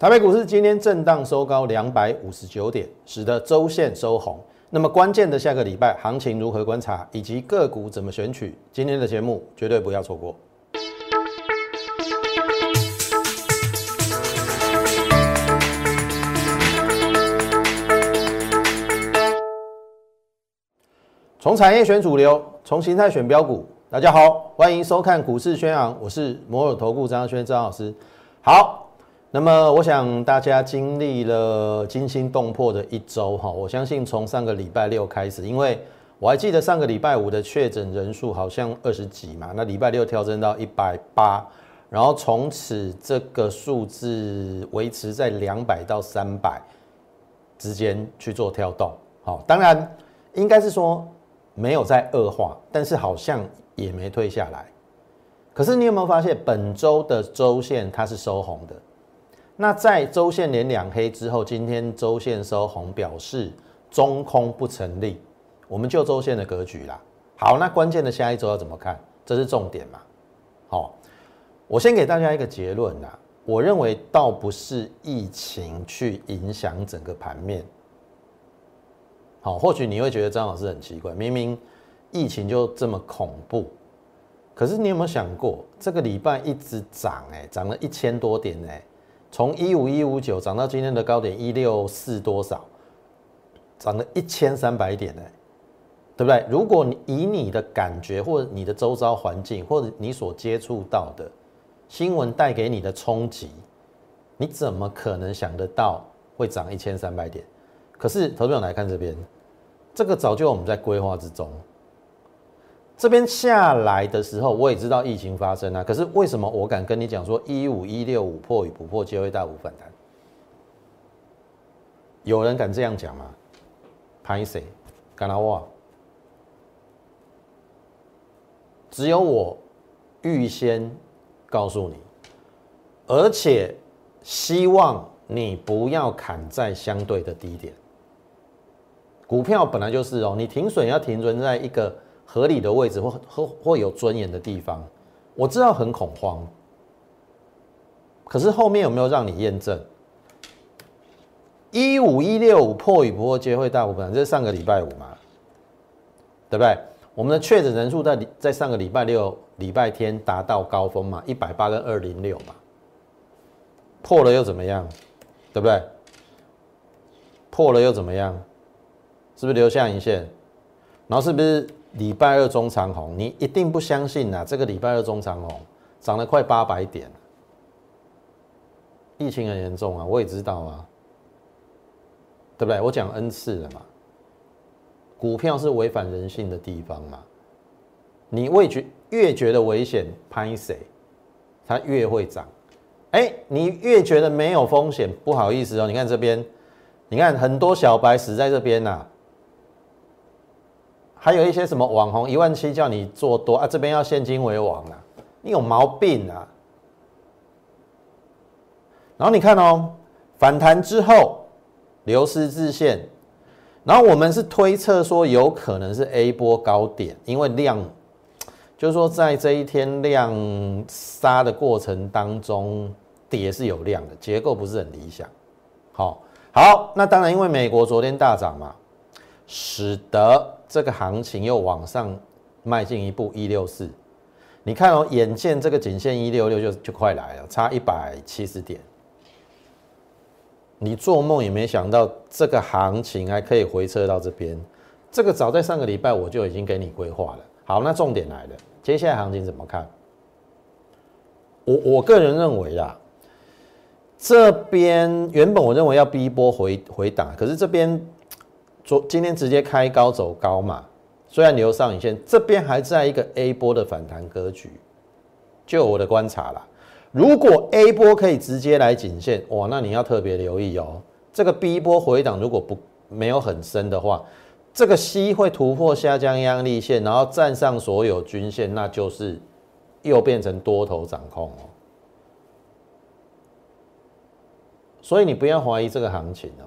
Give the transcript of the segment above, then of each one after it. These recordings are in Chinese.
台北股市今天震荡收高两百五十九点，使得周线收红。那么关键的下个礼拜行情如何观察，以及个股怎么选取，今天的节目绝对不要错过。从产业选主流，从形态选标股。大家好，欢迎收看股市宣扬，我是摩尔投顾张轩张老师。好。那么，我想大家经历了惊心动魄的一周哈，我相信从上个礼拜六开始，因为我还记得上个礼拜五的确诊人数好像二十几嘛，那礼拜六跳增到一百八，然后从此这个数字维持在两百到三百之间去做跳动。好，当然应该是说没有在恶化，但是好像也没退下来。可是你有没有发现本周的周线它是收红的？那在周线连两黑之后，今天周线收红，表示中空不成立。我们就周线的格局啦。好，那关键的下一周要怎么看？这是重点嘛？好，我先给大家一个结论啦。我认为倒不是疫情去影响整个盘面。好，或许你会觉得张老师很奇怪，明明疫情就这么恐怖，可是你有没有想过，这个礼拜一直涨，哎，涨了一千多点，哎。从一五一五九涨到今天的高点一六四多少，涨了一千三百点呢，对不对？如果你以你的感觉，或者你的周遭环境，或者你所接触到的新闻带给你的冲击，你怎么可能想得到会涨一千三百点？可是投资者来看这边，这个早就我们在规划之中。这边下来的时候，我也知道疫情发生啊。可是为什么我敢跟你讲说一五一六五破与不破皆会大幅反弹？有人敢这样讲吗？拍谁？敢拉哇？只有我预先告诉你，而且希望你不要砍在相对的低点。股票本来就是哦，你停损要停存在一个。合理的位置或或或有尊严的地方，我知道很恐慌，可是后面有没有让你验证？一五一六五破与不破皆会大部分，这是上个礼拜五嘛，对不对？我们的确诊人数在在上个礼拜六、礼拜天达到高峰嘛，一百八跟二零六嘛，破了又怎么样？对不对？破了又怎么样？是不是留下影线？然后是不是？礼拜二中长红，你一定不相信呐！这个礼拜二中长红涨了快八百点，疫情很严重啊，我也知道啊，对不对？我讲 N 次了嘛，股票是违反人性的地方嘛，你越觉越觉得危险，拍谁，它越会涨。哎，你越觉得没有风险，不好意思哦，你看这边，你看很多小白死在这边呐。还有一些什么网红一万七叫你做多啊，这边要现金为王啊，你有毛病啊！然后你看哦，反弹之后流失日线，然后我们是推测说有可能是 A 波高点，因为量就是说在这一天量杀的过程当中跌是有量的，结构不是很理想。好，好，那当然因为美国昨天大涨嘛，使得。这个行情又往上迈进一步，一六四，你看哦，眼见这个颈线一六六就就快来了，差一百七十点，你做梦也没想到这个行情还可以回撤到这边，这个早在上个礼拜我就已经给你规划了。好，那重点来了，接下来行情怎么看？我我个人认为啊，这边原本我认为要逼波回回打，可是这边。昨今天直接开高走高嘛，虽然留上影线，这边还在一个 A 波的反弹格局。就我的观察啦，如果 A 波可以直接来颈线，哇，那你要特别留意哦。这个 B 波回档如果不没有很深的话，这个 C 会突破下降压力线，然后站上所有均线，那就是又变成多头掌控哦。所以你不要怀疑这个行情哦。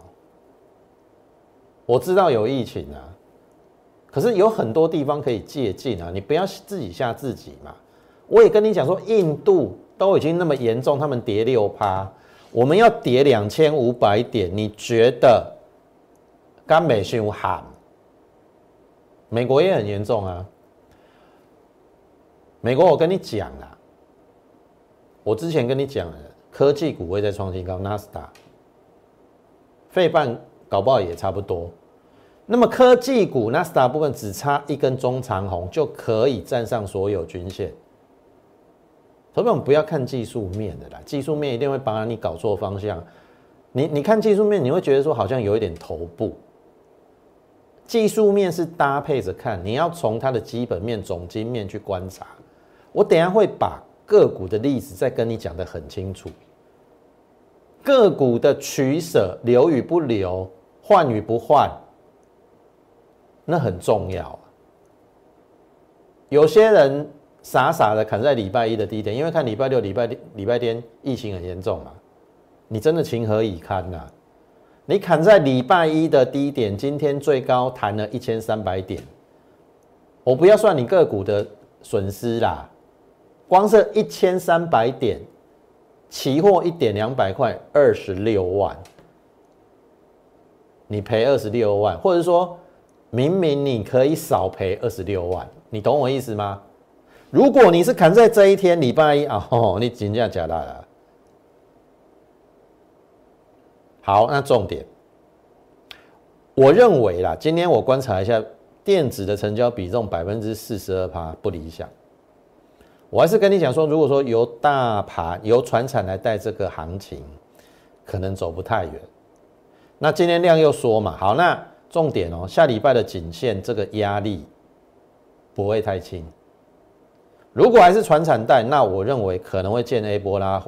我知道有疫情啊，可是有很多地方可以借鉴啊，你不要自己吓自己嘛。我也跟你讲说，印度都已经那么严重，他们跌六趴，我们要跌两千五百点，你觉得甘美逊喊？美国也很严重啊。美国，我跟你讲啊，我之前跟你讲了，科技股会在创新高，纳斯达、费半搞不好也差不多。那么科技股纳斯达部分只差一根中长红就可以站上所有均线。投资们不要看技术面的啦，技术面一定会帮你搞错方向。你你看技术面，你会觉得说好像有一点头部。技术面是搭配着看，你要从它的基本面、总经面去观察。我等下会把个股的例子再跟你讲的很清楚。个股的取舍，留与不留，换与不换，那很重要。有些人。傻傻的砍在礼拜一的低点，因为看礼拜六、礼拜礼拜天疫情很严重嘛，你真的情何以堪呐？你砍在礼拜一的低点，今天最高弹了一千三百点，我不要算你个股的损失啦，光是一千三百点，期货一点两百块，二十六万，你赔二十六万，或者说明明你可以少赔二十六万，你懂我意思吗？如果你是砍在这一天礼拜一啊，哦，你真正假大了。好，那重点，我认为啦，今天我观察一下电子的成交比重百分之四十二趴不理想。我还是跟你讲说，如果说由大盘由船产来带这个行情，可能走不太远。那今天量又缩嘛，好，那重点哦，下礼拜的颈线这个压力不会太轻。如果还是传产带，那我认为可能会见 A 波拉，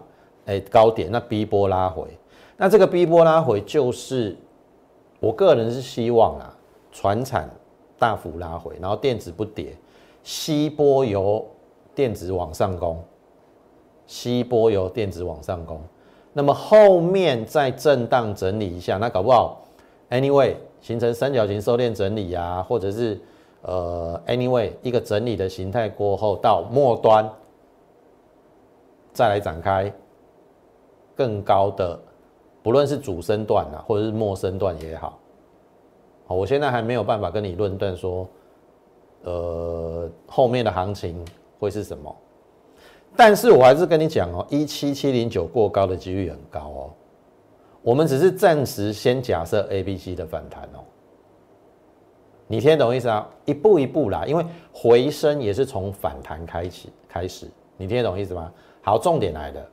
哎高点，那 B 波拉回，那这个 B 波拉回就是我个人是希望啊，传产大幅拉回，然后电子不跌，C 波由电子往上攻，C 波由电子往上攻，那么后面再震荡整理一下，那搞不好 Anyway 形成三角形收敛整理啊，或者是。呃，anyway，一个整理的形态过后，到末端再来展开更高的，不论是主升段啊，或者是末升段也好，好，我现在还没有办法跟你论断说，呃，后面的行情会是什么，但是我还是跟你讲哦，一七七零九过高的几率很高哦，我们只是暂时先假设 A、B、C 的反弹哦。你听懂意思啊？一步一步啦，因为回升也是从反弹开启开始。你听懂意思吗？好，重点来了，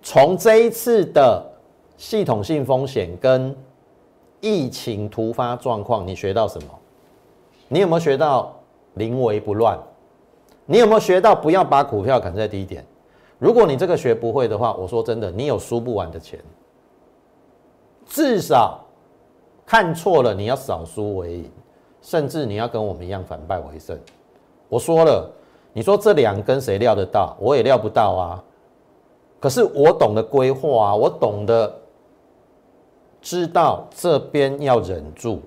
从这一次的系统性风险跟疫情突发状况，你学到什么？你有没有学到临危不乱？你有没有学到不要把股票砍在低点？如果你这个学不会的话，我说真的，你有输不完的钱，至少。看错了，你要少输为赢，甚至你要跟我们一样反败为胜。我说了，你说这两根谁料得到？我也料不到啊。可是我懂得规划啊，我懂得知道这边要忍住，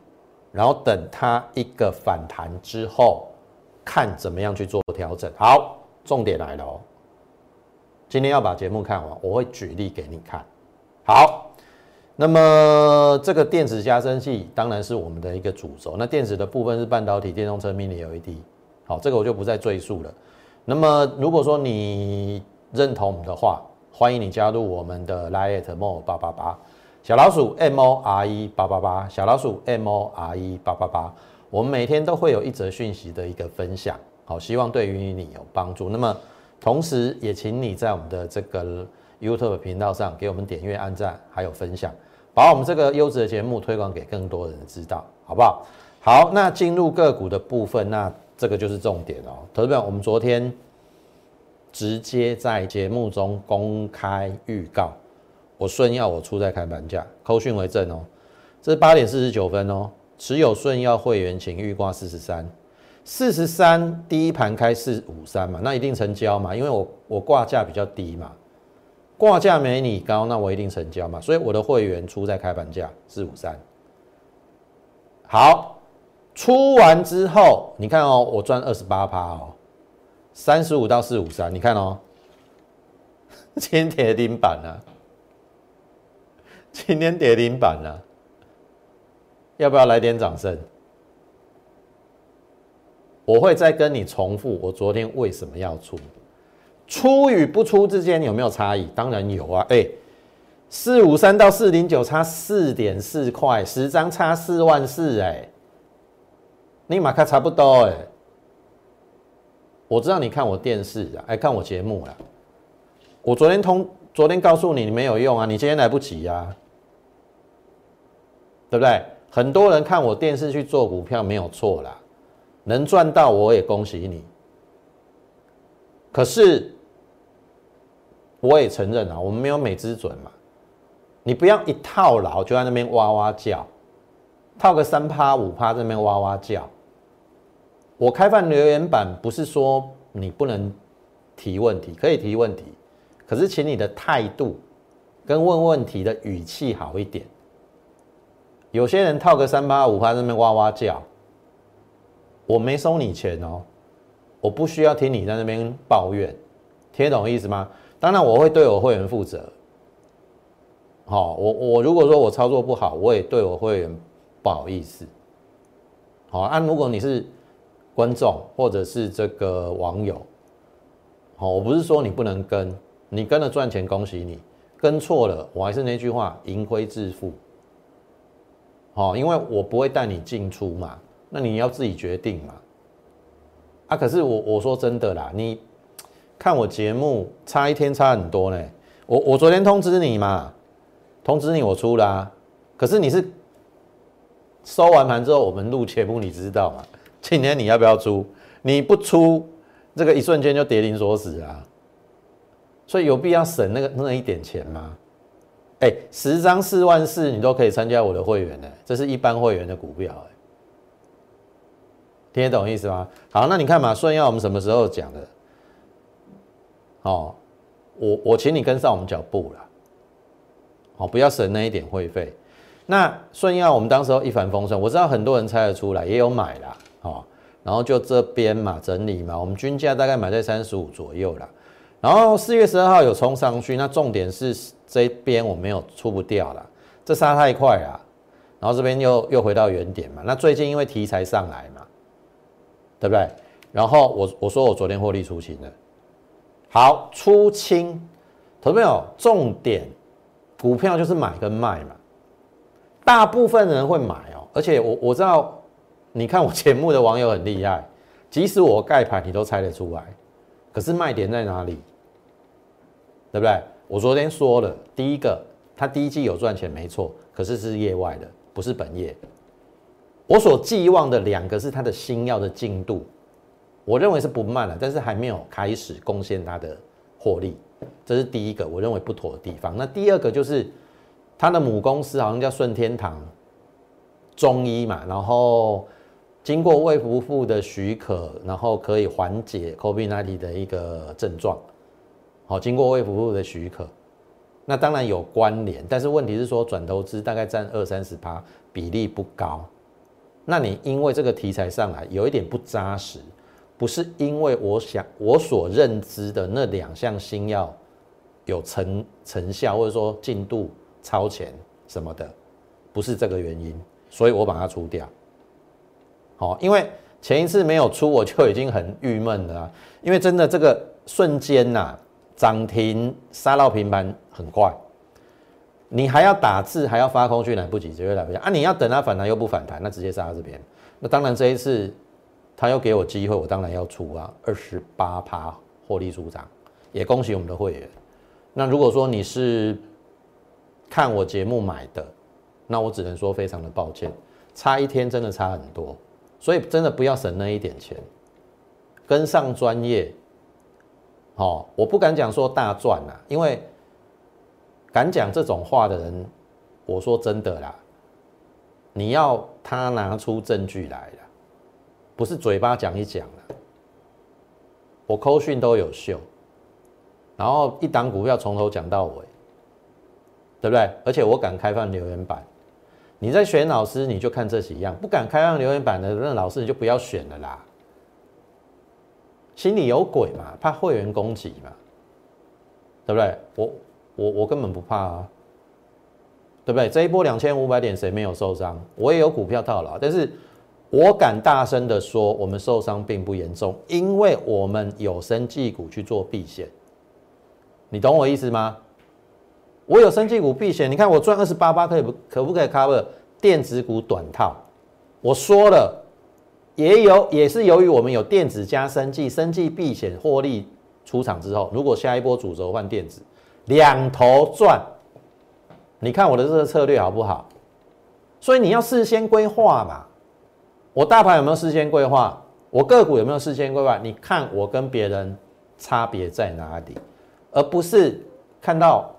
然后等它一个反弹之后，看怎么样去做调整。好，重点来了哦。今天要把节目看完，我会举例给你看。好。那么这个电子加深器当然是我们的一个主轴。那电子的部分是半导体、电动车、mini LED。好，这个我就不再赘述了。那么如果说你认同的话，欢迎你加入我们的 Lite More 八八八小老鼠 M O R E 八八八小老鼠 M O R E 八八八。我们每天都会有一则讯息的一个分享，好，希望对于你有帮助。那么同时也请你在我们的这个。YouTube 频道上给我们点阅、按赞，还有分享，把我们这个优质的节目推广给更多人知道，好不好？好，那进入个股的部分，那这个就是重点哦。投资者，我们昨天直接在节目中公开预告，我顺要我出在开盘价，扣讯为证哦。这是八点四十九分哦，持有顺要会员请预挂四十三，四十三第一盘开四五三嘛，那一定成交嘛，因为我我挂价比较低嘛。挂价没你高，那我一定成交嘛。所以我的会员出在开盘价四五三。好，出完之后，你看哦，我赚二十八趴哦，三十五到四五三，你看哦，今天跌停板啊，今天跌停板了，要不要来点掌声？我会再跟你重复，我昨天为什么要出？出与不出之间有没有差异？当然有啊！哎，四五三到四零九差四点四块，十张差四万四，哎，你马看差不多哎。我知道你看我电视啊，哎看我节目啦。我昨天通，昨天告诉你你没有用啊，你今天来不及呀，对不对？很多人看我电视去做股票没有错啦。能赚到我也恭喜你，可是我也承认啊，我们没有美之准嘛。你不要一套牢就在那边哇哇叫，套个三趴五趴在那边哇哇叫。我开放留言板不是说你不能提问题，可以提问题，可是请你的态度跟问问题的语气好一点。有些人套个三八五趴在那边哇哇叫。我没收你钱哦，我不需要听你在那边抱怨，听懂意思吗？当然我会对我会员负责。好，我我如果说我操作不好，我也对我会员不好意思。好，按如果你是观众或者是这个网友，好，我不是说你不能跟，你跟了赚钱恭喜你，跟错了我还是那句话，盈亏自负。哦，因为我不会带你进出嘛。那你要自己决定嘛，啊！可是我我说真的啦，你看我节目差一天差很多呢。我我昨天通知你嘛，通知你我出啦。可是你是收完盘之后我们录节目，你知道吗？今天你要不要出？你不出，这个一瞬间就跌停锁死啊！所以有必要省那个那一点钱吗？哎，十张四万四，你都可以参加我的会员呢，这是一般会员的股票哎。听得懂意思吗？好，那你看嘛，顺耀我们什么时候讲的？哦，我我请你跟上我们脚步了，哦，不要省那一点会费。那顺耀我们当时候一帆风顺，我知道很多人猜得出来，也有买啦，哦，然后就这边嘛整理嘛，我们均价大概买在三十五左右啦。然后四月十二号有冲上去，那重点是这边我没有出不掉了，这杀太快了，然后这边又又回到原点嘛。那最近因为题材上来嘛。对不对？然后我我说我昨天获利出清了，好出清，投资朋友，重点股票就是买跟卖嘛，大部分人会买哦，而且我我知道，你看我节目的网友很厉害，即使我盖牌你都猜得出来，可是卖点在哪里？对不对？我昨天说了，第一个，他第一季有赚钱没错，可是是业外的，不是本业。我所寄望的两个是它的新药的进度，我认为是不慢了，但是还没有开始贡献它的获利，这是第一个我认为不妥的地方。那第二个就是它的母公司好像叫顺天堂中医嘛，然后经过胃不腹的许可，然后可以缓解 COVID-19 的一个症状，好，经过胃不腹的许可，那当然有关联，但是问题是说转投资大概占二三十趴，比例不高。那你因为这个题材上来有一点不扎实，不是因为我想我所认知的那两项新药有成成效，或者说进度超前什么的，不是这个原因，所以我把它出掉。好，因为前一次没有出，我就已经很郁闷了，因为真的这个瞬间呐，涨停杀到平盘很快。你还要打字，还要发空去来不及，直接来不及啊！你要等它反弹又不反弹，那直接杀到这边。那当然这一次他又给我机会，我当然要出啊，二十八趴获利出场，也恭喜我们的会员。那如果说你是看我节目买的，那我只能说非常的抱歉，差一天真的差很多，所以真的不要省那一点钱，跟上专业。哦，我不敢讲说大赚啊，因为。敢讲这种话的人，我说真的啦，你要他拿出证据来了，不是嘴巴讲一讲了。我扣讯都有秀，然后一档股票从头讲到尾，对不对？而且我敢开放留言板，你在选老师你就看这几样，不敢开放留言板的那老师你就不要选了啦。心里有鬼嘛，怕会员攻击嘛，对不对？我。我我根本不怕啊！对不对？这一波两千五百点谁没有受伤？我也有股票套牢，但是我敢大声的说，我们受伤并不严重，因为我们有生技股去做避险。你懂我意思吗？我有生技股避险，你看我赚二十八八，可以不可不可以 cover 电子股短套？我说了，也有也是由于我们有电子加生技，生技避险获利出场之后，如果下一波主轴换电子，两头赚。你看我的这个策略好不好？所以你要事先规划嘛。我大盘有没有事先规划？我个股有没有事先规划？你看我跟别人差别在哪里，而不是看到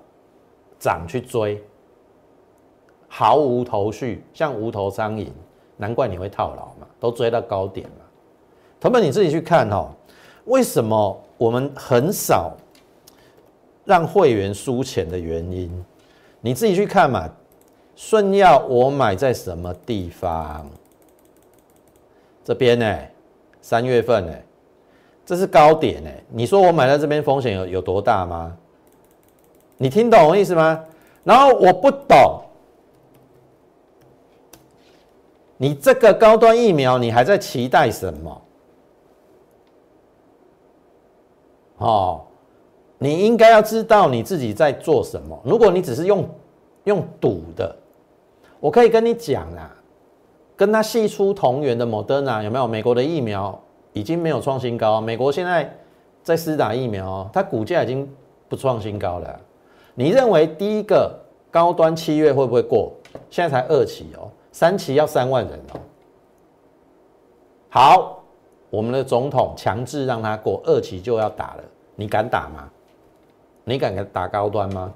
涨去追，毫无头绪，像无头苍蝇。难怪你会套牢嘛，都追到高点了。同们你自己去看哈，为什么我们很少让会员输钱的原因？你自己去看嘛，顺要我买在什么地方？这边呢，三月份呢，这是高点呢。你说我买在这边风险有有多大吗？你听懂我意思吗？然后我不懂，你这个高端疫苗，你还在期待什么？哦。你应该要知道你自己在做什么。如果你只是用用赌的，我可以跟你讲啊，跟他系出同源的 Moderna 有没有？美国的疫苗已经没有创新高，美国现在在施打疫苗，它股价已经不创新高了。你认为第一个高端七月会不会过？现在才二期哦，三期要三万人哦。好，我们的总统强制让他过二期就要打了，你敢打吗？你敢打高端吗？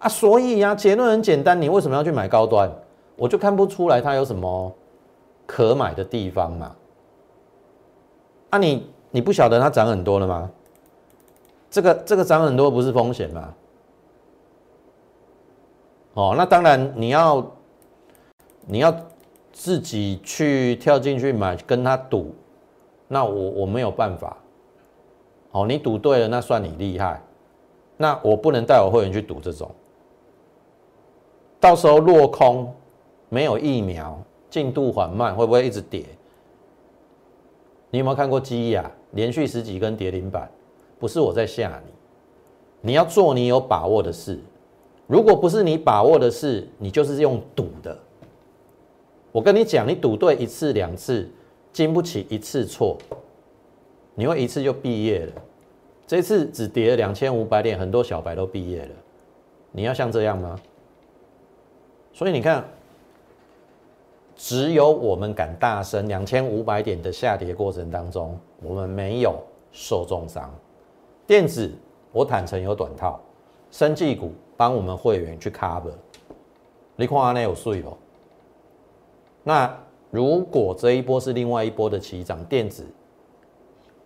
啊，所以呀，结论很简单，你为什么要去买高端？我就看不出来它有什么可买的地方嘛。啊，你你不晓得它涨很多了吗？这个这个涨很多不是风险吗？哦，那当然你要你要自己去跳进去买，跟他赌，那我我没有办法。哦，你赌对了，那算你厉害。那我不能带我会员去赌这种，到时候落空，没有疫苗，进度缓慢，会不会一直跌？你有没有看过基亚连续十几根跌停板？不是我在吓你，你要做你有把握的事。如果不是你把握的事，你就是用赌的。我跟你讲，你赌对一次两次，经不起一次错。你会一次就毕业了，这次只跌了两千五百点，很多小白都毕业了。你要像这样吗？所以你看，只有我们敢大声，两千五百点的下跌过程当中，我们没有受重伤。电子，我坦诚有短套，生技股帮我们会员去 cover。你看阿内有税不？那如果这一波是另外一波的起涨，电子。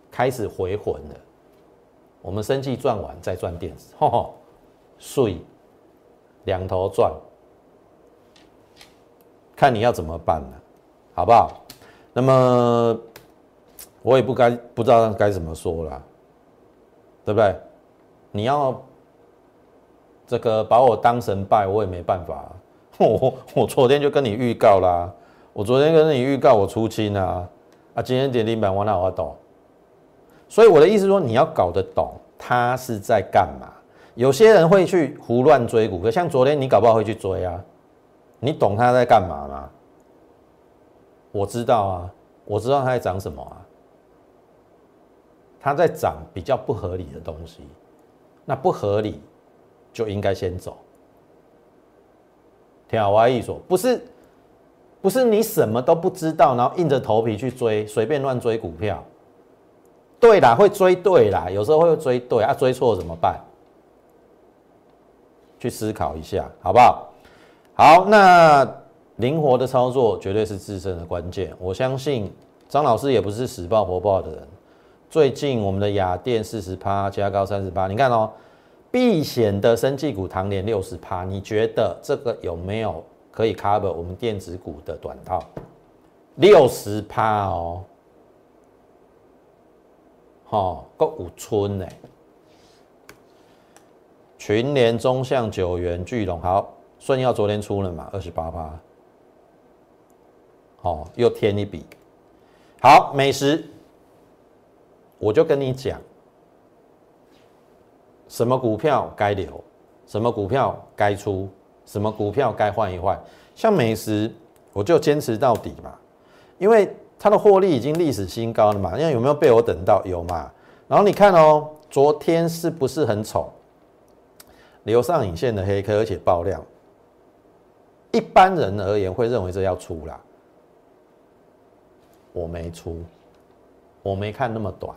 开始回魂了，我们生计赚完再赚电子，吼吼，税两头赚，看你要怎么办呢？好不好？那么我也不该不知道该怎么说了，对不对？你要这个把我当神拜，我也没办法。我我昨天就跟你预告啦，我昨天跟你预告我出清啊，啊，今天点零板我哪我懂？所以我的意思说，你要搞得懂他是在干嘛。有些人会去胡乱追股，可像昨天你搞不好会去追啊。你懂他在干嘛吗？我知道啊，我知道他在涨什么啊。他在涨比较不合理的东西，那不合理就应该先走。听我意思说，不是不是你什么都不知道，然后硬着头皮去追，随便乱追股票。对啦，会追对啦，有时候会追对啊，追错怎么办？去思考一下，好不好？好，那灵活的操作绝对是自身的关键。我相信张老师也不是死抱活抱的人。最近我们的雅电四十趴加高三十八，你看哦，避险的生技股唐联六十趴，你觉得这个有没有可以 cover 我们电子股的短套？六十趴哦。哦，够五村呢。群联、中向、九元、巨龙，好，顺耀昨天出了嘛，二十八趴，哦，又添一笔。好，美食，我就跟你讲，什么股票该留，什么股票该出，什么股票该换一换。像美食，我就坚持到底嘛，因为它的获利已经历史新高了嘛。那有没有被我等到？有嘛？然后你看哦，昨天是不是很丑？留上影线的黑科，而且爆量。一般人而言会认为这要出啦。我没出，我没看那么短，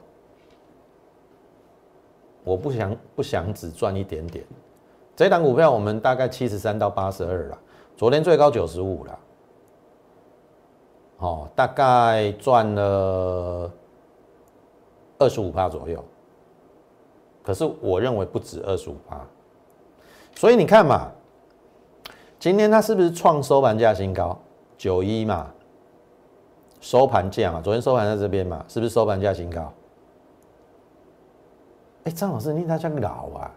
我不想不想只赚一点点。这档股票我们大概七十三到八十二了，昨天最高九十五了，哦，大概赚了二十五趴左右。可是我认为不止二十五趴，所以你看嘛，今天它是不是创收盘价新高九一嘛？收盘价嘛，昨天收盘在这边嘛，是不是收盘价新高？哎，张老师，你他像老啊，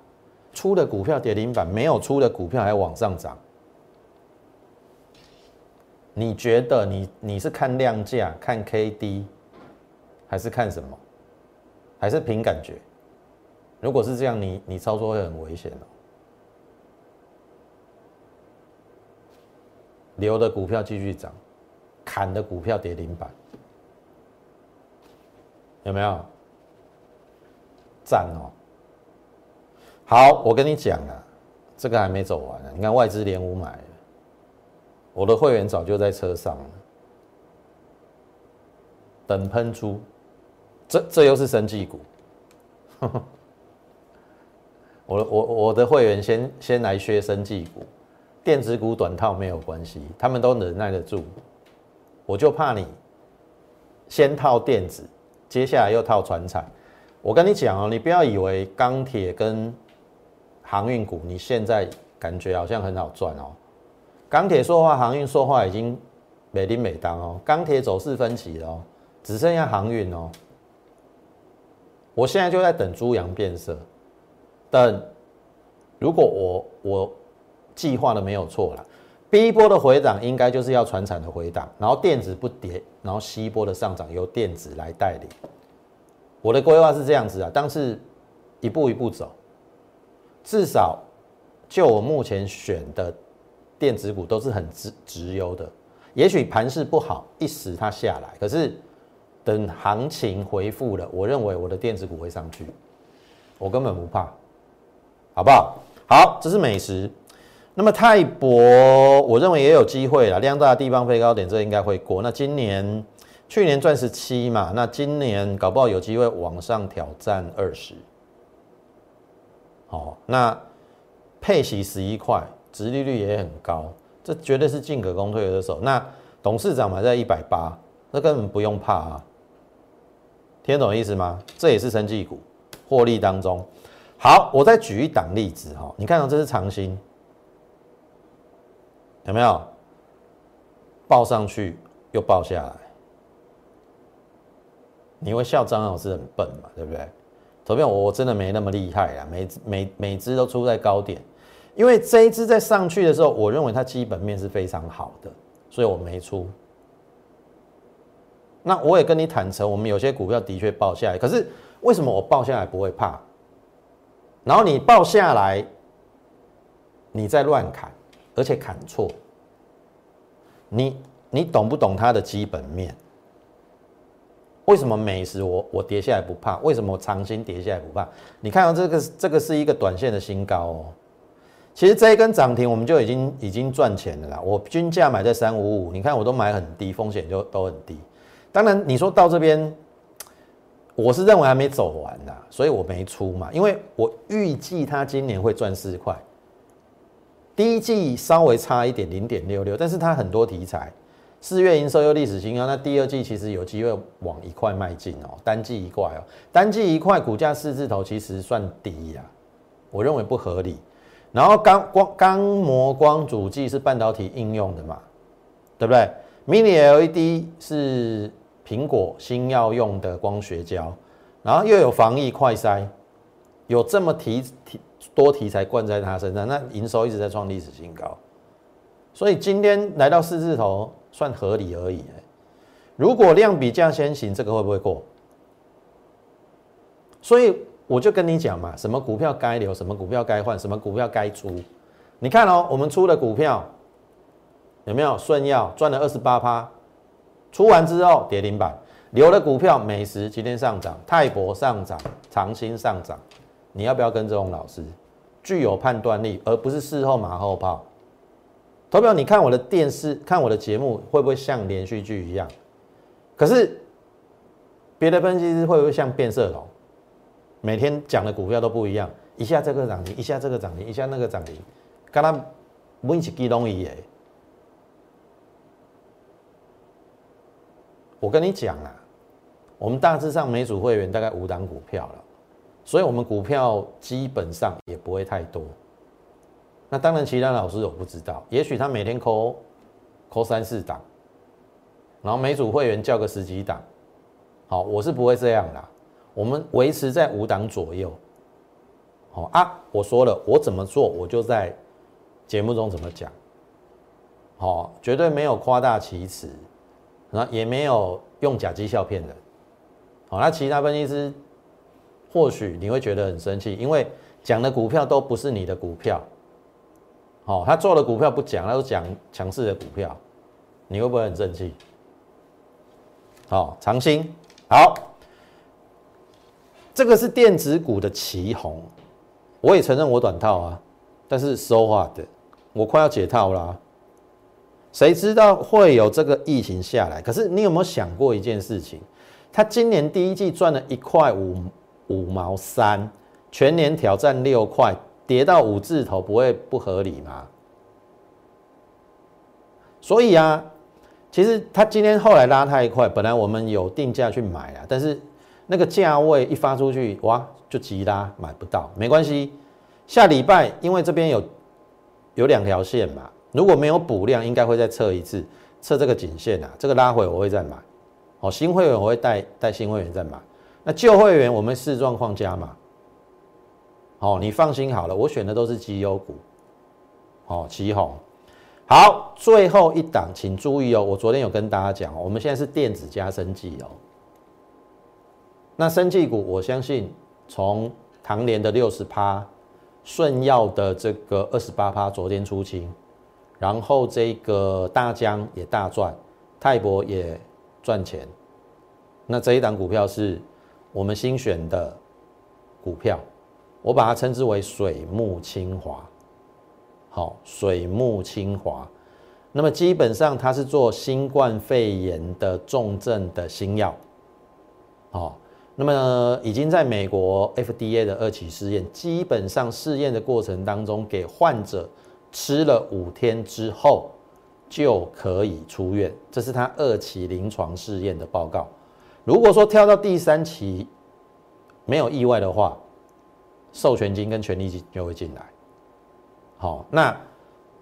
出的股票跌停板，没有出的股票还往上涨。你觉得你你是看量价、看 K D，还是看什么？还是凭感觉？如果是这样，你你操作会很危险哦。留的股票继续涨。砍的股票跌停板，有没有？赞哦！好，我跟你讲啊，这个还没走完呢。你看外资连五买，我的会员早就在车上了，等喷出。这这又是生技股，我我我的会员先先来削生技股，电子股短套没有关系，他们都忍耐得住。我就怕你先套电子，接下来又套船产。我跟你讲哦，你不要以为钢铁跟航运股，你现在感觉好像很好赚哦。钢铁说话，航运说话，已经美丁美当哦。钢铁走势分歧哦，只剩下航运哦。我现在就在等猪羊变色，等如果我我计划的没有错了。第一波的回档应该就是要船产的回档，然后电子不跌，然后 C 一波的上涨由电子来带领。我的规划是这样子啊，但是一步一步走，至少就我目前选的电子股都是很直直优的。也许盘势不好，一时它下来，可是等行情回复了，我认为我的电子股会上去，我根本不怕，好不好？好，这是美食。那么泰博，我认为也有机会了，量大的地方飞高点，这应该会过。那今年去年赚十七嘛，那今年搞不好有机会往上挑战二十。好，那配息十一块，殖利率也很高，这绝对是进可攻退可守。那董事长买在一百八，那根本不用怕啊。听懂意思吗？这也是生技股获利当中。好，我再举一档例子哈，你看到这是长兴。有没有报上去又报下来？你会笑张老师很笨嘛？对不对？投票我真的没那么厉害啊，每每每只都出在高点，因为这一只在上去的时候，我认为它基本面是非常好的，所以我没出。那我也跟你坦诚，我们有些股票的确报下来，可是为什么我报下来不会怕？然后你报下来，你再乱砍。而且砍错，你你懂不懂它的基本面？为什么美食我我跌下来不怕？为什么长兴跌下来不怕？你看到这个这个是一个短线的新高哦。其实这一根涨停我们就已经已经赚钱了啦。我均价买在三五五，你看我都买很低，风险就都很低。当然你说到这边，我是认为还没走完的，所以我没出嘛，因为我预计它今年会赚四块。第一季稍微差一点零点六六，但是它很多题材，四月营收又历史新高，那第二季其实有机会往一块迈进哦，单季一块哦，单季一块股价四字头其实算低呀，我认为不合理。然后钢光钢模光主机是半导体应用的嘛，对不对？Mini LED 是苹果新要用的光学胶，然后又有防疫快筛，有这么题题。多题材灌在他身上，那营收一直在创历史新高，所以今天来到四字头算合理而已。如果量比价先行，这个会不会过？所以我就跟你讲嘛，什么股票该留，什么股票该换，什么股票该出。你看哦，我们出的股票有没有顺药赚了二十八趴？出完之后跌停板，留的股票美食今天上涨，泰博上涨，长兴上涨。你要不要跟这种老师具有判断力，而不是事后马后炮？投票，你看我的电视，看我的节目，会不会像连续剧一样？可是别的分析师会不会像变色龙？每天讲的股票都不一样，一下这个涨停，一下这个涨停，一下那个涨停，跟他每一支都一样。我跟你讲啊，我们大致上每组会员大概五档股票了，所以我们股票基本上也不会太多。那当然，其他老师我不知道，也许他每天扣扣三四档，然后每组会员叫个十几档，好，我是不会这样的。我们维持在五档左右，好啊，我说了，我怎么做，我就在节目中怎么讲，好，绝对没有夸大其词，那也没有用假绩效骗人，好，那其他分析师或许你会觉得很生气，因为讲的股票都不是你的股票，哦，他做的股票不讲，他都讲强势的股票，你会不会很生气？好，长兴，好。这个是电子股的旗红，我也承认我短套啊，但是说话的，我快要解套了。谁知道会有这个疫情下来？可是你有没有想过一件事情？他今年第一季赚了一块五五毛三，全年挑战六块，跌到五字头，不会不合理吗？所以啊，其实他今天后来拉太快，本来我们有定价去买啊，但是。那个价位一发出去，哇，就急拉，买不到，没关系。下礼拜因为这边有有两条线嘛，如果没有补量，应该会再测一次，测这个颈线啊，这个拉回我会再买。哦，新会员我会带带新会员再买，那旧会员我们视状况加码。哦，你放心好了，我选的都是绩优股。哦，旗红。好，最后一档，请注意哦，我昨天有跟大家讲，我们现在是电子加升绩哦。那生技股，我相信从唐联的六十趴，顺药的这个二十八趴，昨天出清，然后这个大江也大赚，泰博也赚钱。那这一档股票是我们新选的股票，我把它称之为水木清华。好，水木清华，那么基本上它是做新冠肺炎的重症的新药，好。那么已经在美国 FDA 的二期试验，基本上试验的过程当中，给患者吃了五天之后就可以出院，这是他二期临床试验的报告。如果说跳到第三期没有意外的话，授权金跟权利金就会进来。好，那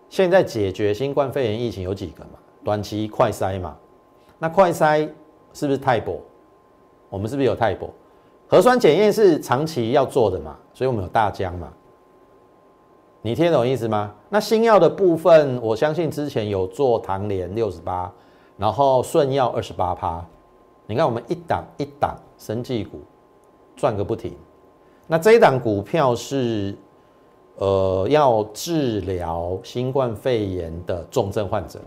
现在解决新冠肺炎疫情有几个嘛？短期快筛嘛？那快筛是不是太薄？我们是不是有泰博核酸检验是长期要做的嘛？所以我们有大疆嘛？你听懂意思吗？那新药的部分，我相信之前有做唐联六十八，然后顺药二十八趴。你看我们一档一档生技股赚个不停。那这一档股票是呃要治疗新冠肺炎的重症患者，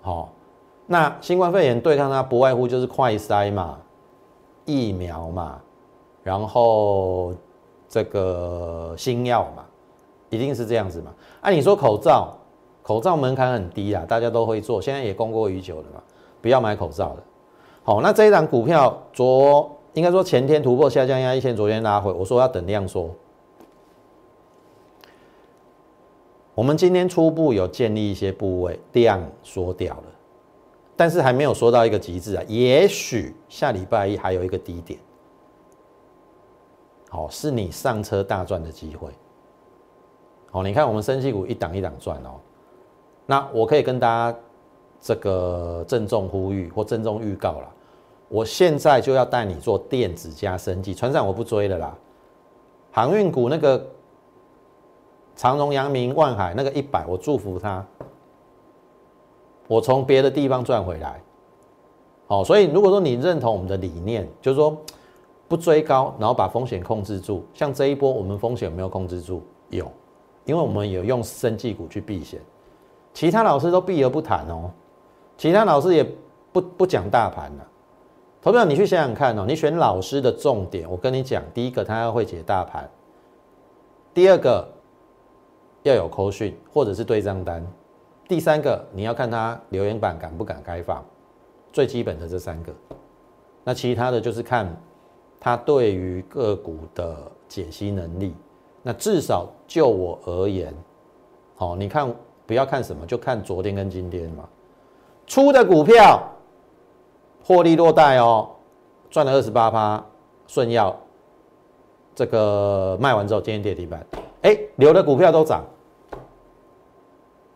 好。那新冠肺炎对抗它不外乎就是快筛嘛、疫苗嘛，然后这个新药嘛，一定是这样子嘛。按你说口罩，口罩门槛很低啊，大家都会做，现在也供过于求了嘛，不要买口罩了。好，那这一档股票昨应该说前天突破下降压一线，昨天拉回，我说要等量缩。我们今天初步有建立一些部位，量缩掉了。但是还没有说到一个极致啊，也许下礼拜一还有一个低点，好，是你上车大赚的机会。好，你看我们升息股一档一档赚哦，那我可以跟大家这个郑重呼吁或郑重预告了，我现在就要带你做电子加升级，船长我不追了啦，航运股那个长荣、阳明、万海那个一百，我祝福他，我从别的地方赚回来。好，所以如果说你认同我们的理念，就是说不追高，然后把风险控制住。像这一波，我们风险有没有控制住？有，因为我们有用生技股去避险，其他老师都避而不谈哦。其他老师也不不讲大盘了。投票，你去想想看哦，你选老师的重点，我跟你讲，第一个他要会解大盘，第二个要有扣讯或者是对账单，第三个你要看他留言板敢不敢开放，最基本的这三个，那其他的就是看他对于个股的解析能力。那至少就我而言，好，你看不要看什么，就看昨天跟今天嘛，出的股票。获利落袋哦，赚了二十八趴，顺药这个卖完之后，今天跌停板，哎，留的股票都涨，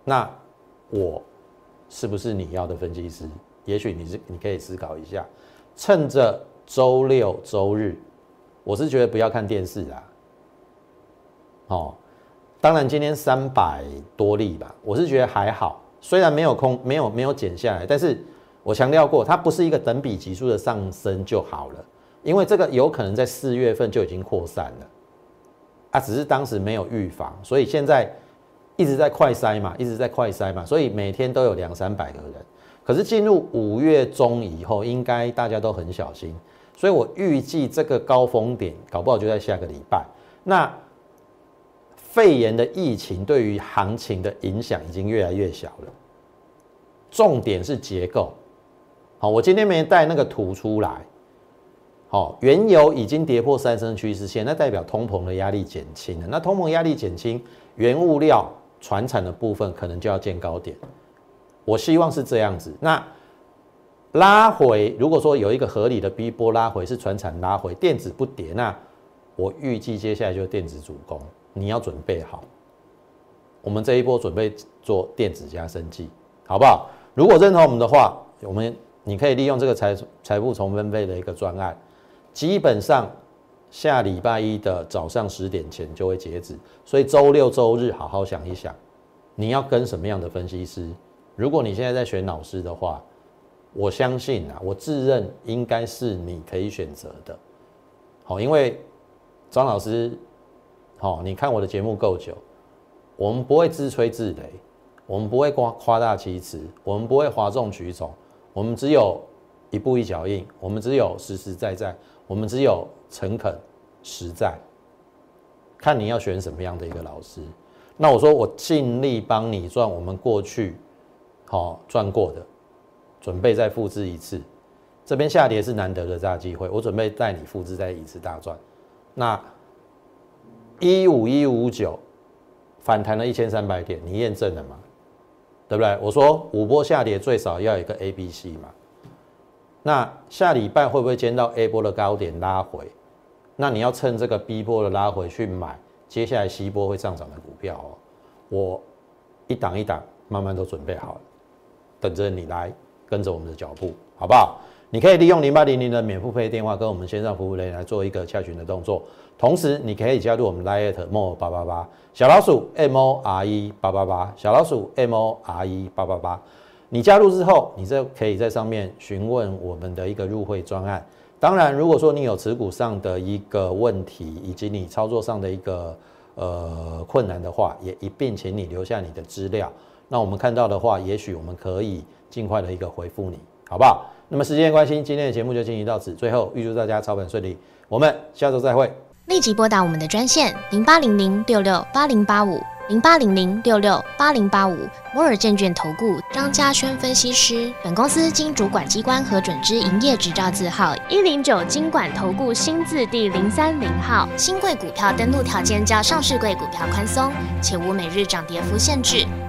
那我是不是你要的分析师？也许你是，你可以思考一下，趁着周六周日，我是觉得不要看电视啦。哦，当然今天三百多例吧，我是觉得还好，虽然没有空，没有没有减下来，但是。我强调过，它不是一个等比级数的上升就好了，因为这个有可能在四月份就已经扩散了，啊，只是当时没有预防，所以现在一直在快筛嘛，一直在快筛嘛，所以每天都有两三百个人。可是进入五月中以后，应该大家都很小心，所以我预计这个高峰点搞不好就在下个礼拜。那肺炎的疫情对于行情的影响已经越来越小了，重点是结构。好，我今天没带那个图出来。好，原油已经跌破三升趋势线，那代表通膨的压力减轻了。那通膨压力减轻，原物料、船产的部分可能就要见高点。我希望是这样子。那拉回，如果说有一个合理的 B 波拉回，是船产拉回，电子不跌，那我预计接下来就是电子主攻，你要准备好。我们这一波准备做电子加升技，好不好？如果认同我们的话，我们。你可以利用这个财财富重分配的一个专案，基本上下礼拜一的早上十点前就会截止，所以周六周日好好想一想，你要跟什么样的分析师？如果你现在在选老师的话，我相信啊，我自认应该是你可以选择的。好，因为张老师，好，你看我的节目够久，我们不会自吹自擂，我们不会夸夸大其词，我们不会哗众取宠。我们只有一步一脚印，我们只有实实在在，我们只有诚恳实在。看你要选什么样的一个老师，那我说我尽力帮你赚我们过去好赚过的，准备再复制一次。这边下跌是难得的大机会，我准备带你复制再一次大赚。那一五一五九反弹了一千三百点，你验证了吗？对不对？我说五波下跌最少要有一个 A、B、C 嘛。那下礼拜会不会见到 A 波的高点拉回？那你要趁这个 B 波的拉回去买接下来 C 波会上涨的股票哦。我一档一档慢慢都准备好了，等着你来跟着我们的脚步，好不好？你可以利用零八零零的免付费电话跟我们线上服务人员来做一个洽询的动作。同时，你可以加入我们 Lite More 八八八小老鼠 M O R E 八八八小老鼠 M O R E 八八八。你加入之后，你这可以在上面询问我们的一个入会专案。当然，如果说你有持股上的一个问题，以及你操作上的一个呃困难的话，也一并请你留下你的资料。那我们看到的话，也许我们可以尽快的一个回复你，好不好？那么时间关系，今天的节目就进行到此。最后，预祝大家操盘顺利，我们下周再会。立即拨打我们的专线零八零零六六八零八五零八零零六六八零八五摩尔证券投顾张嘉轩分析师。本公司经主管机关核准之营业执照字号一零九金管投顾新字第零三零号。新贵股票登录条件较上市贵股票宽松，且无每日涨跌幅限制。